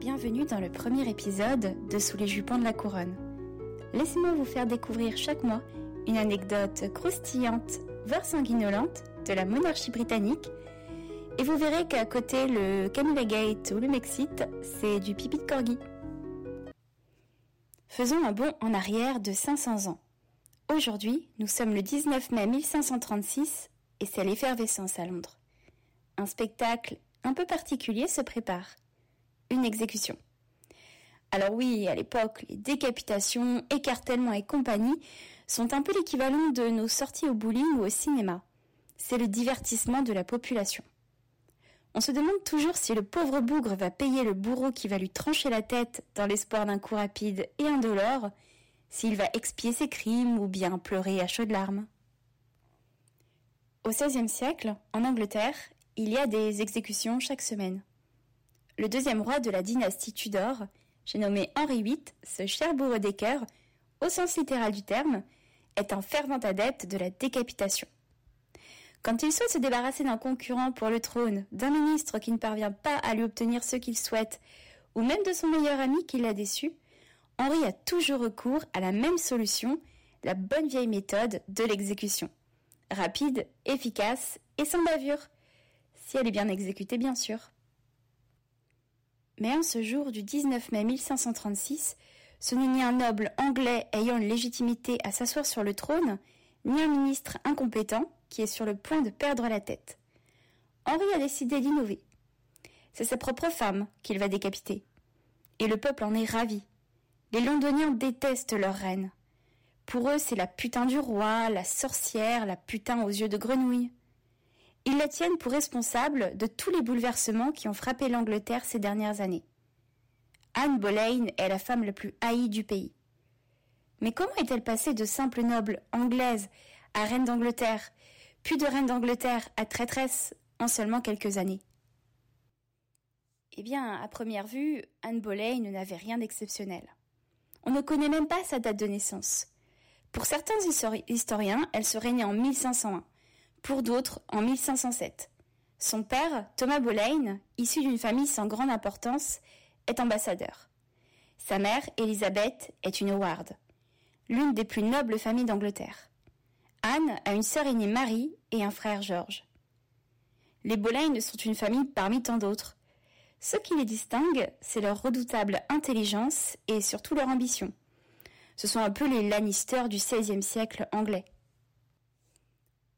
bienvenue dans le premier épisode de Sous les jupons de la couronne. Laissez-moi vous faire découvrir chaque mois une anecdote croustillante, voire sanguinolente de la monarchie britannique. Et vous verrez qu'à côté le Camilla Gate ou le Mexite, c'est du pipi de corgi. Faisons un bond en arrière de 500 ans. Aujourd'hui, nous sommes le 19 mai 1536 et c'est l'effervescence à Londres. Un spectacle un peu particulier se prépare une exécution. Alors oui, à l'époque, les décapitations, écartèlements et compagnie sont un peu l'équivalent de nos sorties au bowling ou au cinéma. C'est le divertissement de la population. On se demande toujours si le pauvre bougre va payer le bourreau qui va lui trancher la tête dans l'espoir d'un coup rapide et indolore, s'il va expier ses crimes ou bien pleurer à chaudes larmes. Au XVIe siècle, en Angleterre, il y a des exécutions chaque semaine le deuxième roi de la dynastie Tudor, j'ai nommé Henri VIII, ce cher bourreau des cœurs, au sens littéral du terme, est un fervent adepte de la décapitation. Quand il souhaite se débarrasser d'un concurrent pour le trône, d'un ministre qui ne parvient pas à lui obtenir ce qu'il souhaite, ou même de son meilleur ami qui l'a déçu, Henri a toujours recours à la même solution, la bonne vieille méthode de l'exécution. Rapide, efficace et sans bavure. Si elle est bien exécutée, bien sûr. Mais en ce jour du 19 mai 1536, ce n'est ni un noble anglais ayant une légitimité à s'asseoir sur le trône, ni un ministre incompétent qui est sur le point de perdre la tête. Henri a décidé d'innover. C'est sa propre femme qu'il va décapiter. Et le peuple en est ravi. Les londoniens détestent leur reine. Pour eux, c'est la putain du roi, la sorcière, la putain aux yeux de grenouille. Ils la tiennent pour responsable de tous les bouleversements qui ont frappé l'Angleterre ces dernières années. Anne Boleyn est la femme la plus haïe du pays. Mais comment est-elle passée de simple noble anglaise à reine d'Angleterre, puis de reine d'Angleterre à traîtresse en seulement quelques années? Eh bien, à première vue, Anne Boleyn n'avait rien d'exceptionnel. On ne connaît même pas sa date de naissance. Pour certains historiens, elle serait née en 1501, pour d'autres en 1507. Son père, Thomas Boleyn, issu d'une famille sans grande importance, est ambassadeur. Sa mère, Elisabeth, est une Howard, l'une des plus nobles familles d'Angleterre. Anne a une sœur aînée Marie et un frère George. Les Boleyn sont une famille parmi tant d'autres. Ce qui les distingue, c'est leur redoutable intelligence et surtout leur ambition. Ce sont un peu les Lannister du XVIe siècle anglais.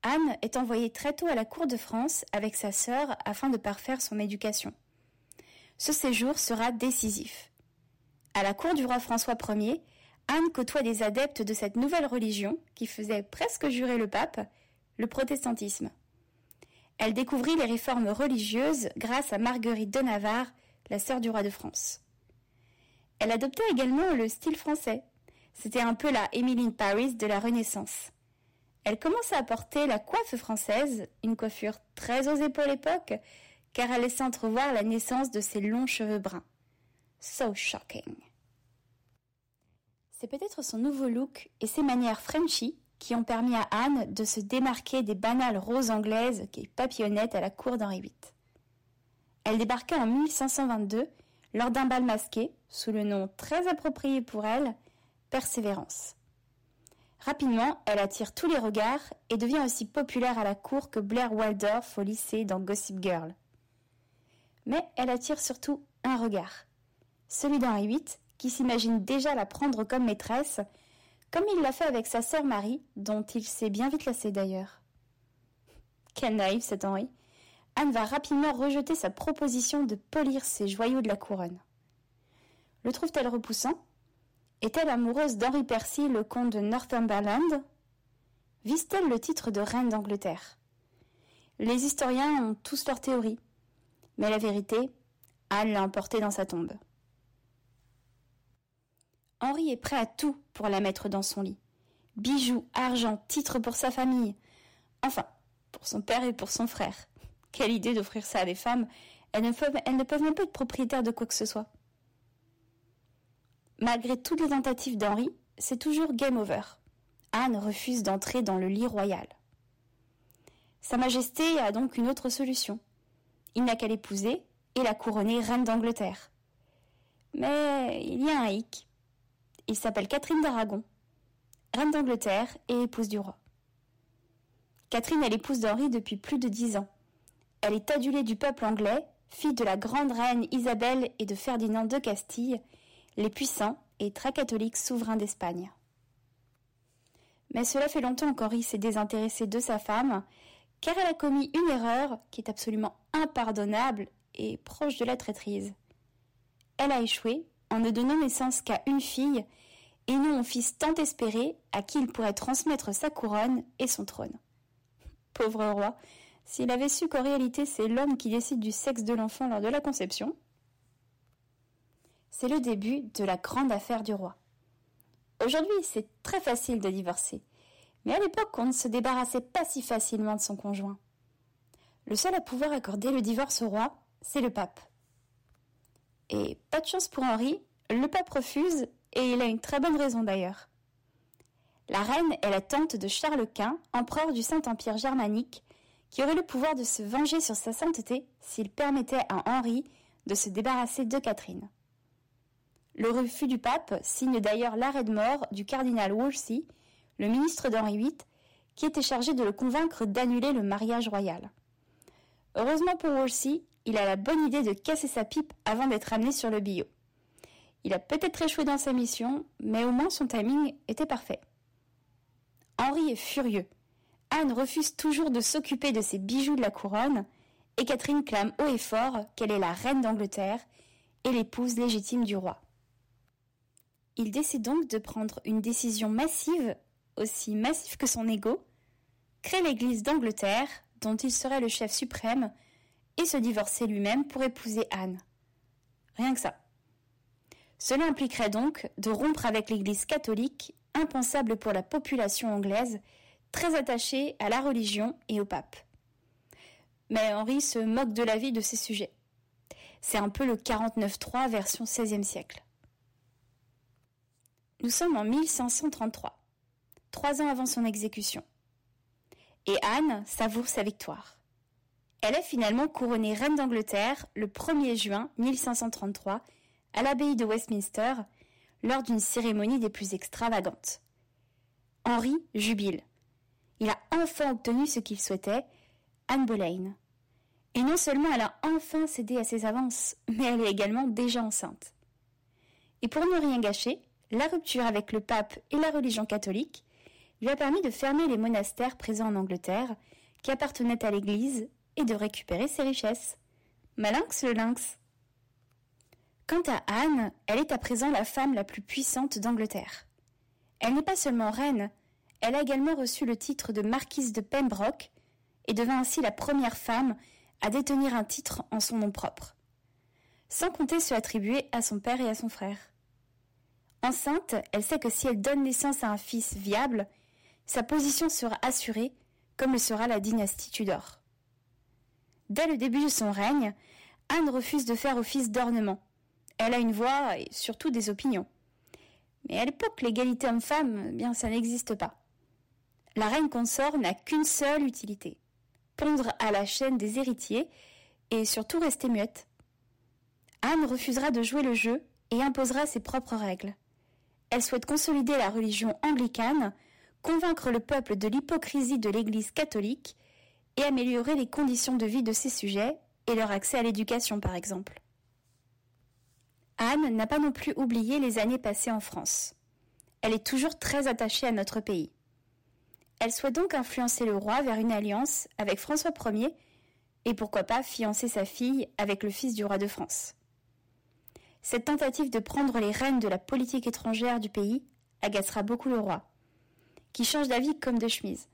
Anne est envoyée très tôt à la cour de France avec sa sœur afin de parfaire son éducation. Ce séjour sera décisif. À la cour du roi François Ier, Anne côtoie des adeptes de cette nouvelle religion qui faisait presque jurer le pape, le protestantisme. Elle découvrit les réformes religieuses grâce à Marguerite de Navarre, la sœur du roi de France. Elle adopta également le style français. C'était un peu la Emily Paris de la Renaissance. Elle commença à porter la coiffe française, une coiffure très osée pour l'époque, car elle laissait entrevoir la naissance de ses longs cheveux bruns. So shocking. C'est peut-être son nouveau look et ses manières Frenchy qui ont permis à Anne de se démarquer des banales roses anglaises qui papillonnaient à la cour d'Henri VIII. Elle débarqua en 1522 lors d'un bal masqué, sous le nom très approprié pour elle, Persévérance. Rapidement, elle attire tous les regards et devient aussi populaire à la cour que Blair Waldorf au lycée dans Gossip Girl. Mais elle attire surtout un regard, celui d'Henri VIII, qui s'imagine déjà la prendre comme maîtresse, comme il l'a fait avec sa sœur Marie, dont il s'est bien vite lassé d'ailleurs. Quel naïf cet Henri. Anne va rapidement rejeter sa proposition de polir ses joyaux de la couronne. Le trouve-t-elle repoussant? Est-elle amoureuse d'Henri Percy, le comte de Northumberland Vise-t-elle le titre de reine d'Angleterre? Les historiens ont tous leurs théories, mais la vérité, Anne l'a emportée dans sa tombe. Henri est prêt à tout pour la mettre dans son lit. Bijoux, argent, titres pour sa famille. Enfin, pour son père et pour son frère. Quelle idée d'offrir ça à des femmes. Elles ne, peuvent, elles ne peuvent même pas être propriétaires de quoi que ce soit. Malgré toutes les tentatives d'Henri, c'est toujours game over. Anne refuse d'entrer dans le lit royal. Sa Majesté a donc une autre solution. Il n'a qu'à l'épouser et la couronner reine d'Angleterre. Mais il y a un hic. Il s'appelle Catherine d'Aragon, reine d'Angleterre et épouse du roi. Catherine est l'épouse d'Henri depuis plus de dix ans. Elle est adulée du peuple anglais, fille de la grande reine Isabelle et de Ferdinand de Castille, les puissants et très catholiques souverains d'Espagne. Mais cela fait longtemps qu'Henri s'est désintéressé de sa femme, car elle a commis une erreur qui est absolument impardonnable et proche de la traîtrise. Elle a échoué en ne donnant naissance qu'à une fille et non au fils tant espéré à qui il pourrait transmettre sa couronne et son trône. Pauvre roi, s'il avait su qu'en réalité c'est l'homme qui décide du sexe de l'enfant lors de la conception. C'est le début de la grande affaire du roi. Aujourd'hui, c'est très facile de divorcer, mais à l'époque, on ne se débarrassait pas si facilement de son conjoint. Le seul à pouvoir accorder le divorce au roi, c'est le pape. Et pas de chance pour Henri, le pape refuse, et il a une très bonne raison d'ailleurs. La reine est la tante de Charles Quint, empereur du Saint-Empire germanique, qui aurait le pouvoir de se venger sur sa sainteté s'il permettait à Henri de se débarrasser de Catherine. Le refus du pape signe d'ailleurs l'arrêt de mort du cardinal Wolsey, le ministre d'Henri VIII, qui était chargé de le convaincre d'annuler le mariage royal. Heureusement pour Wolsey, il a la bonne idée de casser sa pipe avant d'être amené sur le billot. Il a peut-être échoué dans sa mission, mais au moins son timing était parfait. Henri est furieux. Anne refuse toujours de s'occuper de ses bijoux de la couronne, et Catherine clame haut et fort qu'elle est la reine d'Angleterre et l'épouse légitime du roi. Il décide donc de prendre une décision massive, aussi massive que son ego, créer l'Église d'Angleterre, dont il serait le chef suprême, et se divorcer lui-même pour épouser Anne. Rien que ça. Cela impliquerait donc de rompre avec l'Église catholique, impensable pour la population anglaise, très attachée à la religion et au pape. Mais Henri se moque de la vie de ces sujets. C'est un peu le 49-3 version XVIe siècle. Nous sommes en 1533, trois ans avant son exécution. Et Anne savoure sa victoire. Elle est finalement couronnée reine d'Angleterre le 1er juin 1533 à l'abbaye de Westminster lors d'une cérémonie des plus extravagantes. Henri jubile. Il a enfin obtenu ce qu'il souhaitait, Anne Boleyn. Et non seulement elle a enfin cédé à ses avances, mais elle est également déjà enceinte. Et pour ne rien gâcher, la rupture avec le pape et la religion catholique lui a permis de fermer les monastères présents en Angleterre, qui appartenaient à l'Église, et de récupérer ses richesses. Malinx le lynx. Quant à Anne, elle est à présent la femme la plus puissante d'Angleterre. Elle n'est pas seulement reine, elle a également reçu le titre de marquise de Pembroke et devint ainsi la première femme à détenir un titre en son nom propre, sans compter ceux attribués à son père et à son frère. Enceinte, elle sait que si elle donne naissance à un fils viable, sa position sera assurée, comme le sera la dynastie Tudor. Dès le début de son règne, Anne refuse de faire office d'ornement. Elle a une voix et surtout des opinions. Mais à l'époque, l'égalité homme-femme, eh bien, ça n'existe pas. La reine consort n'a qu'une seule utilité pondre à la chaîne des héritiers et surtout rester muette. Anne refusera de jouer le jeu et imposera ses propres règles. Elle souhaite consolider la religion anglicane, convaincre le peuple de l'hypocrisie de l'Église catholique et améliorer les conditions de vie de ses sujets et leur accès à l'éducation par exemple. Anne n'a pas non plus oublié les années passées en France. Elle est toujours très attachée à notre pays. Elle souhaite donc influencer le roi vers une alliance avec François Ier et pourquoi pas fiancer sa fille avec le fils du roi de France. Cette tentative de prendre les rênes de la politique étrangère du pays agacera beaucoup le roi, qui change d'avis comme de chemise.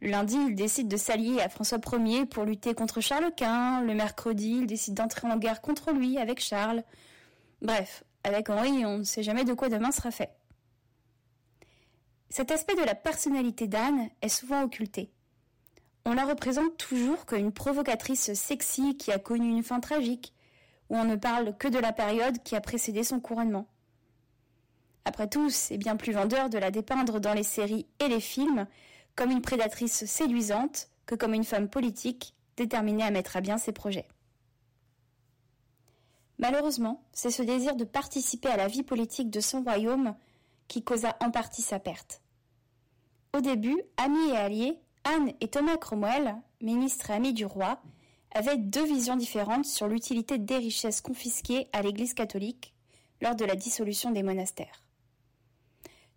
Le lundi, il décide de s'allier à François Ier pour lutter contre Charles Quint. Le mercredi, il décide d'entrer en guerre contre lui avec Charles. Bref, avec Henri, on ne sait jamais de quoi demain sera fait. Cet aspect de la personnalité d'Anne est souvent occulté. On la représente toujours comme une provocatrice sexy qui a connu une fin tragique, où on ne parle que de la période qui a précédé son couronnement. Après tout, c'est bien plus vendeur de la dépeindre dans les séries et les films comme une prédatrice séduisante que comme une femme politique déterminée à mettre à bien ses projets. Malheureusement, c'est ce désir de participer à la vie politique de son royaume qui causa en partie sa perte. Au début, amis et alliés, Anne et Thomas Cromwell, ministres et amis du roi, avaient deux visions différentes sur l'utilité des richesses confisquées à l'Église catholique lors de la dissolution des monastères.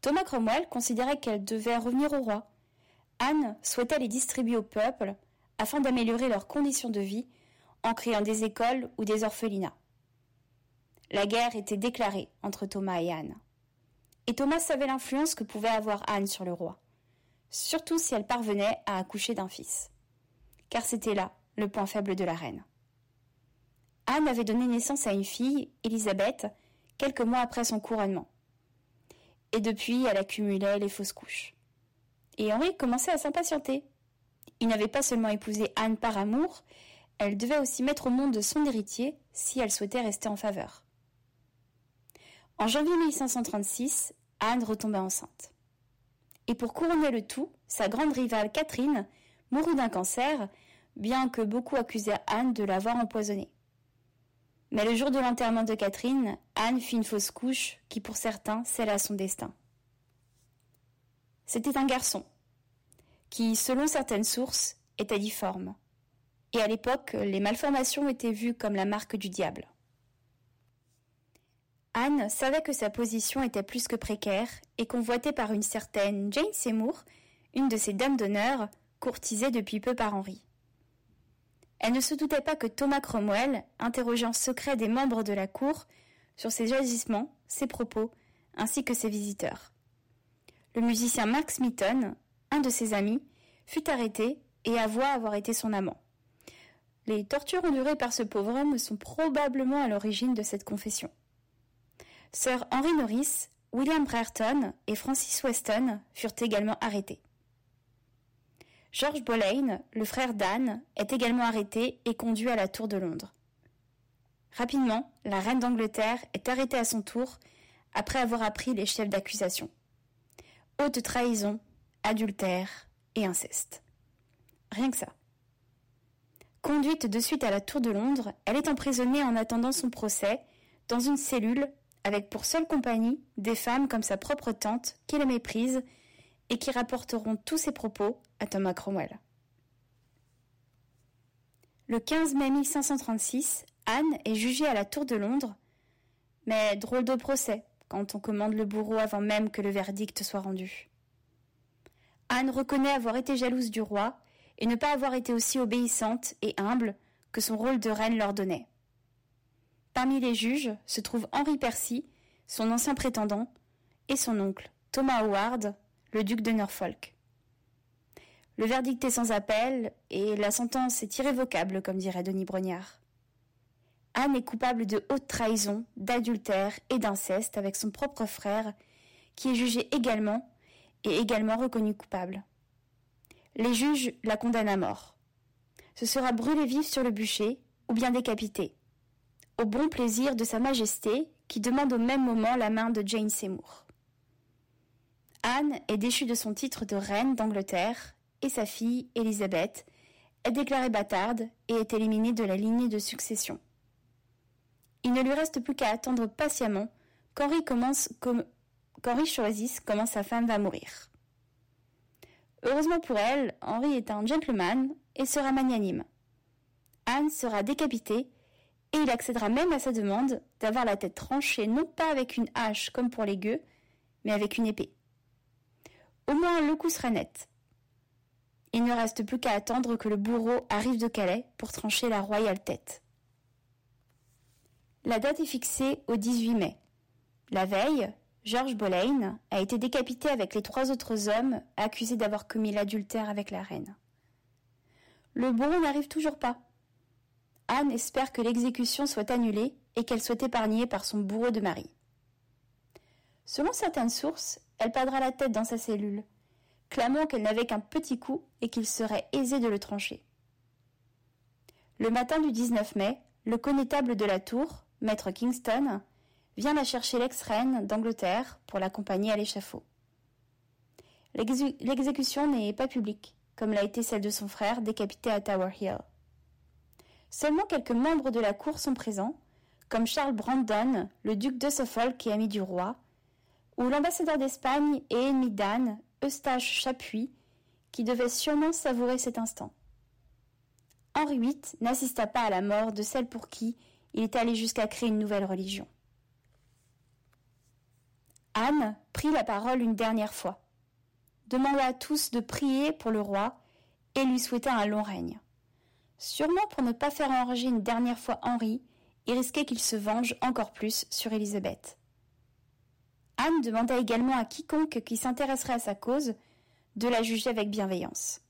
Thomas Cromwell considérait qu'elles devaient revenir au roi. Anne souhaitait les distribuer au peuple afin d'améliorer leurs conditions de vie en créant des écoles ou des orphelinats. La guerre était déclarée entre Thomas et Anne. Et Thomas savait l'influence que pouvait avoir Anne sur le roi, surtout si elle parvenait à accoucher d'un fils. Car c'était là le point faible de la reine. Anne avait donné naissance à une fille, Élisabeth, quelques mois après son couronnement. Et depuis, elle accumulait les fausses couches. Et Henri commençait à s'impatienter. Il n'avait pas seulement épousé Anne par amour, elle devait aussi mettre au monde son héritier si elle souhaitait rester en faveur. En janvier 1536, Anne retomba enceinte. Et pour couronner le tout, sa grande rivale Catherine mourut d'un cancer, bien que beaucoup accusaient Anne de l'avoir empoisonnée. Mais le jour de l'enterrement de Catherine, Anne fit une fausse couche qui, pour certains, scella son destin. C'était un garçon, qui, selon certaines sources, était difforme. Et à l'époque, les malformations étaient vues comme la marque du diable. Anne savait que sa position était plus que précaire et convoitée par une certaine Jane Seymour, une de ses dames d'honneur, courtisée depuis peu par Henri. Elle ne se doutait pas que Thomas Cromwell interrogeait en secret des membres de la cour sur ses agissements, ses propos, ainsi que ses visiteurs. Le musicien Max Mitton, un de ses amis, fut arrêté et avoua avoir été son amant. Les tortures endurées par ce pauvre homme sont probablement à l'origine de cette confession. Sir Henry Norris, William Brereton et Francis Weston furent également arrêtés. George Boleyn, le frère d'Anne, est également arrêté et conduit à la Tour de Londres. Rapidement, la reine d'Angleterre est arrêtée à son tour après avoir appris les chefs d'accusation. Haute trahison, adultère et inceste. Rien que ça. Conduite de suite à la Tour de Londres, elle est emprisonnée en attendant son procès dans une cellule avec pour seule compagnie des femmes comme sa propre tante qui la méprise et qui rapporteront tous ses propos Thomas Cromwell. Le 15 mai 1536, Anne est jugée à la Tour de Londres, mais drôle de procès quand on commande le bourreau avant même que le verdict soit rendu. Anne reconnaît avoir été jalouse du roi et ne pas avoir été aussi obéissante et humble que son rôle de reine l'ordonnait. Parmi les juges se trouvent Henri Percy, son ancien prétendant, et son oncle, Thomas Howard, le duc de Norfolk. Le verdict est sans appel et la sentence est irrévocable, comme dirait Denis Brognard. Anne est coupable de haute trahison, d'adultère et d'inceste avec son propre frère, qui est jugé également et également reconnu coupable. Les juges la condamnent à mort. Ce sera brûlé vif sur le bûcher ou bien décapité, au bon plaisir de Sa Majesté qui demande au même moment la main de Jane Seymour. Anne est déchue de son titre de reine d'Angleterre et sa fille, Élisabeth, est déclarée bâtarde et est éliminée de la lignée de succession. Il ne lui reste plus qu'à attendre patiemment qu'Henri commence comme qu'Henri choisisse comment sa femme va mourir. Heureusement pour elle, Henri est un gentleman et sera magnanime. Anne sera décapitée et il accédera même à sa demande d'avoir la tête tranchée non pas avec une hache comme pour les gueux, mais avec une épée. Au moins le coup sera net. Il ne reste plus qu'à attendre que le bourreau arrive de Calais pour trancher la royale tête. La date est fixée au 18 mai. La veille, George Boleyn a été décapité avec les trois autres hommes accusés d'avoir commis l'adultère avec la reine. Le bourreau n'arrive toujours pas. Anne espère que l'exécution soit annulée et qu'elle soit épargnée par son bourreau de mari. Selon certaines sources, elle perdra la tête dans sa cellule, clamant qu'elle n'avait qu'un petit coup et qu'il serait aisé de le trancher. Le matin du 19 mai, le connétable de la tour, maître Kingston, vient la chercher l'ex-reine d'Angleterre pour l'accompagner à l'échafaud. L'exécution n'est pas publique, comme l'a été celle de son frère décapité à Tower Hill. Seulement quelques membres de la cour sont présents, comme Charles Brandon, le duc de Suffolk et ami du roi, ou l'ambassadeur d'Espagne et ennemi d'Anne, Eustache Chapuis, qui devait sûrement savourer cet instant. Henri VIII n'assista pas à la mort de celle pour qui il est allé jusqu'à créer une nouvelle religion. Anne prit la parole une dernière fois, demanda à tous de prier pour le roi et lui souhaita un long règne. Sûrement pour ne pas faire enrager une dernière fois Henri et risquer qu'il se venge encore plus sur Élisabeth. Anne demanda également à quiconque qui s'intéresserait à sa cause de la juger avec bienveillance.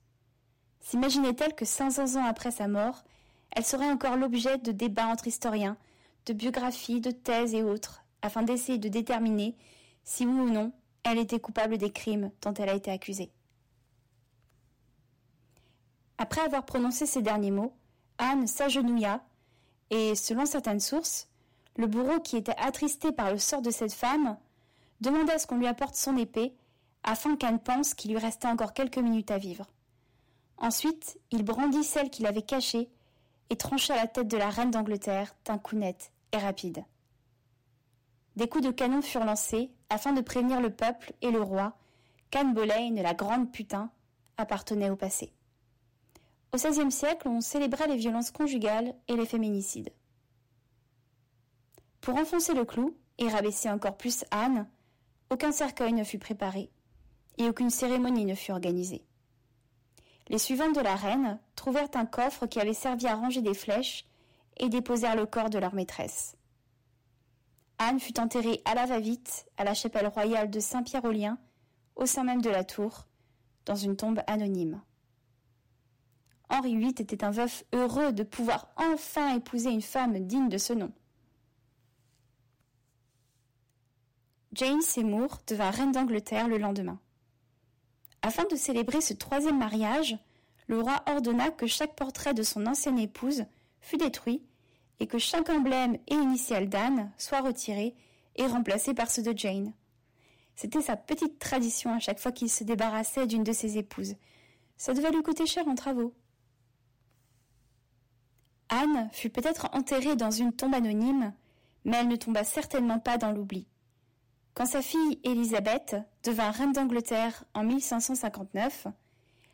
S'imaginait-elle que 500 ans après sa mort, elle serait encore l'objet de débats entre historiens, de biographies, de thèses et autres, afin d'essayer de déterminer si oui ou non elle était coupable des crimes dont elle a été accusée. Après avoir prononcé ces derniers mots, Anne s'agenouilla et, selon certaines sources, le bourreau qui était attristé par le sort de cette femme demanda à ce qu'on lui apporte son épée afin qu'Anne pense qu'il lui restait encore quelques minutes à vivre. Ensuite, il brandit celle qu'il avait cachée et trancha la tête de la reine d'Angleterre d'un coup net et rapide. Des coups de canon furent lancés afin de prévenir le peuple et le roi qu'Anne Boleyn, la grande putain, appartenait au passé. Au XVIe siècle, on célébrait les violences conjugales et les féminicides. Pour enfoncer le clou et rabaisser encore plus Anne, aucun cercueil ne fut préparé et aucune cérémonie ne fut organisée. Les suivantes de la reine trouvèrent un coffre qui avait servi à ranger des flèches et déposèrent le corps de leur maîtresse. Anne fut enterrée à la va-vite à la chapelle royale de Saint-Pierre-aux-Liens, au sein même de la tour, dans une tombe anonyme. Henri VIII était un veuf heureux de pouvoir enfin épouser une femme digne de ce nom. Jane Seymour devint reine d'Angleterre le lendemain. Afin de célébrer ce troisième mariage, le roi ordonna que chaque portrait de son ancienne épouse fût détruit et que chaque emblème et initiale d'Anne soit retiré et remplacé par ceux de Jane. C'était sa petite tradition à chaque fois qu'il se débarrassait d'une de ses épouses. Ça devait lui coûter cher en travaux. Anne fut peut-être enterrée dans une tombe anonyme, mais elle ne tomba certainement pas dans l'oubli. Quand sa fille Élisabeth devint reine d'Angleterre en 1559,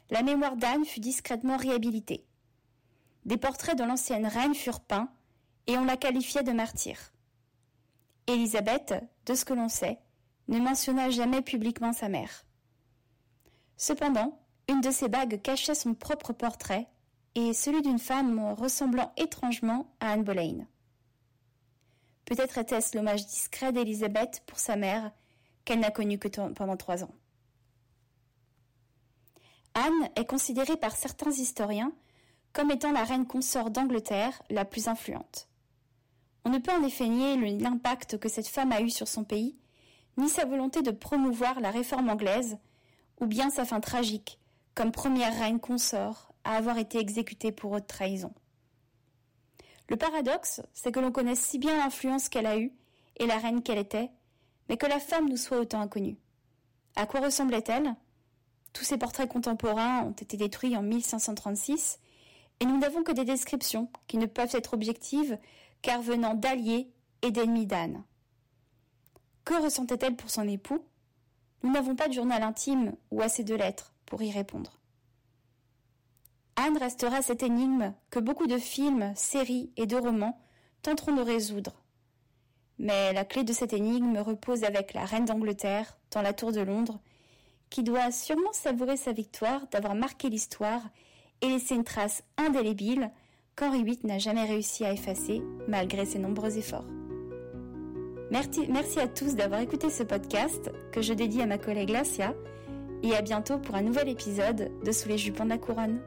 la mémoire d'Anne fut discrètement réhabilitée. Des portraits de l'ancienne reine furent peints et on la qualifiait de martyr. Élisabeth, de ce que l'on sait, ne mentionna jamais publiquement sa mère. Cependant, une de ses bagues cachait son propre portrait et celui d'une femme ressemblant étrangement à Anne Boleyn. Peut-être était-ce l'hommage discret d'Élisabeth pour sa mère, qu'elle n'a connue que pendant trois ans. Anne est considérée par certains historiens comme étant la reine consort d'Angleterre la plus influente. On ne peut en effet nier l'impact que cette femme a eu sur son pays, ni sa volonté de promouvoir la réforme anglaise, ou bien sa fin tragique, comme première reine consort à avoir été exécutée pour haute trahison. Le paradoxe, c'est que l'on connaisse si bien l'influence qu'elle a eue et la reine qu'elle était, mais que la femme nous soit autant inconnue. À quoi ressemblait-elle? Tous ses portraits contemporains ont été détruits en 1536, et nous n'avons que des descriptions qui ne peuvent être objectives car venant d'alliés et d'ennemis d'Anne. Que ressentait-elle pour son époux? Nous n'avons pas de journal intime ou assez de lettres pour y répondre. Anne restera cette énigme que beaucoup de films, séries et de romans tenteront de résoudre. Mais la clé de cette énigme repose avec la reine d'Angleterre dans la tour de Londres, qui doit sûrement savourer sa victoire d'avoir marqué l'histoire et laissé une trace indélébile qu'Henri VIII n'a jamais réussi à effacer malgré ses nombreux efforts. Merci, à tous d'avoir écouté ce podcast que je dédie à ma collègue Lacia et à bientôt pour un nouvel épisode de Sous les jupons de la couronne.